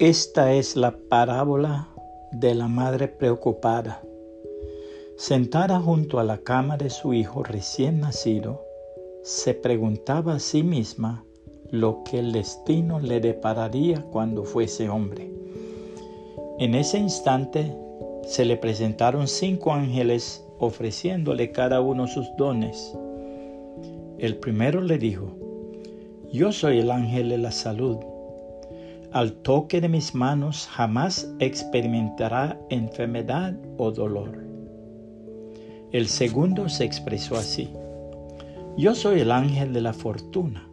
Esta es la parábola de la madre preocupada. Sentada junto a la cama de su hijo recién nacido, se preguntaba a sí misma lo que el destino le depararía cuando fuese hombre. En ese instante se le presentaron cinco ángeles ofreciéndole cada uno sus dones. El primero le dijo, Yo soy el ángel de la salud al toque de mis manos jamás experimentará enfermedad o dolor. El segundo se expresó así. Yo soy el ángel de la fortuna.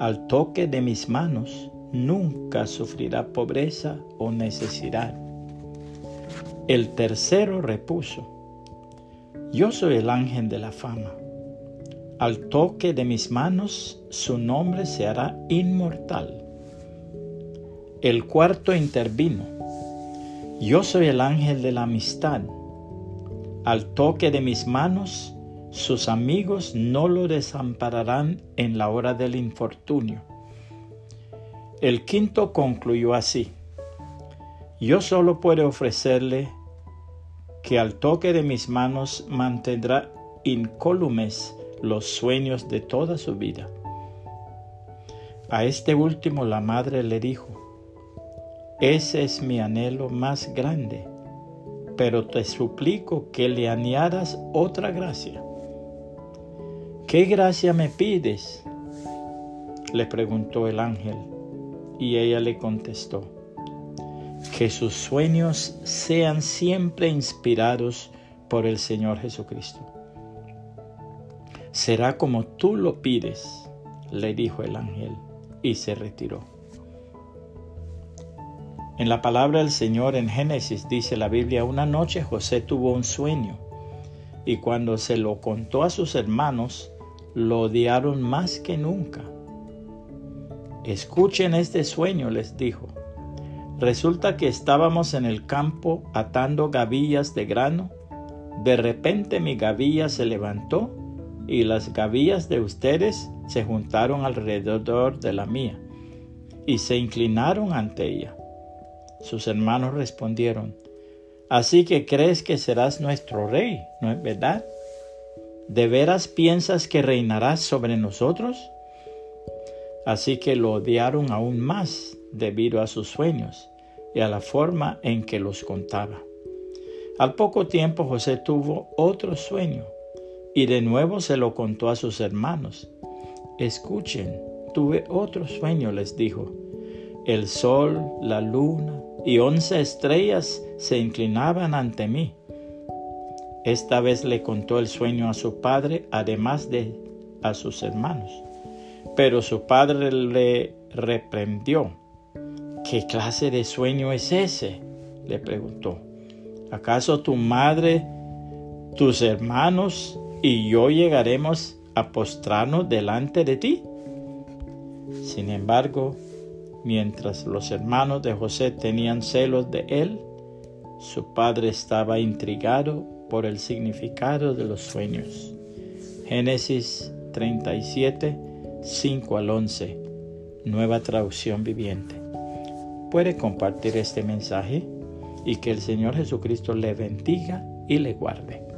Al toque de mis manos nunca sufrirá pobreza o necesidad. El tercero repuso. Yo soy el ángel de la fama. Al toque de mis manos su nombre se hará inmortal el cuarto intervino. Yo soy el ángel de la amistad. Al toque de mis manos, sus amigos no lo desampararán en la hora del infortunio. El quinto concluyó así. Yo solo puedo ofrecerle que al toque de mis manos mantendrá incólumes los sueños de toda su vida. A este último la madre le dijo, ese es mi anhelo más grande, pero te suplico que le añadas otra gracia. ¿Qué gracia me pides? le preguntó el ángel, y ella le contestó, que sus sueños sean siempre inspirados por el Señor Jesucristo. Será como tú lo pides, le dijo el ángel, y se retiró. En la palabra del Señor en Génesis dice la Biblia, una noche José tuvo un sueño y cuando se lo contó a sus hermanos, lo odiaron más que nunca. Escuchen este sueño, les dijo. Resulta que estábamos en el campo atando gavillas de grano. De repente mi gavilla se levantó y las gavillas de ustedes se juntaron alrededor de la mía y se inclinaron ante ella. Sus hermanos respondieron, Así que crees que serás nuestro rey, ¿no es verdad? ¿De veras piensas que reinarás sobre nosotros? Así que lo odiaron aún más debido a sus sueños y a la forma en que los contaba. Al poco tiempo José tuvo otro sueño y de nuevo se lo contó a sus hermanos. Escuchen, tuve otro sueño, les dijo. El sol, la luna y once estrellas se inclinaban ante mí. Esta vez le contó el sueño a su padre, además de a sus hermanos. Pero su padre le reprendió. ¿Qué clase de sueño es ese? le preguntó. ¿Acaso tu madre, tus hermanos y yo llegaremos a postrarnos delante de ti? Sin embargo, Mientras los hermanos de José tenían celos de él, su padre estaba intrigado por el significado de los sueños. Génesis 37, 5 al 11, nueva traducción viviente. Puede compartir este mensaje y que el Señor Jesucristo le bendiga y le guarde.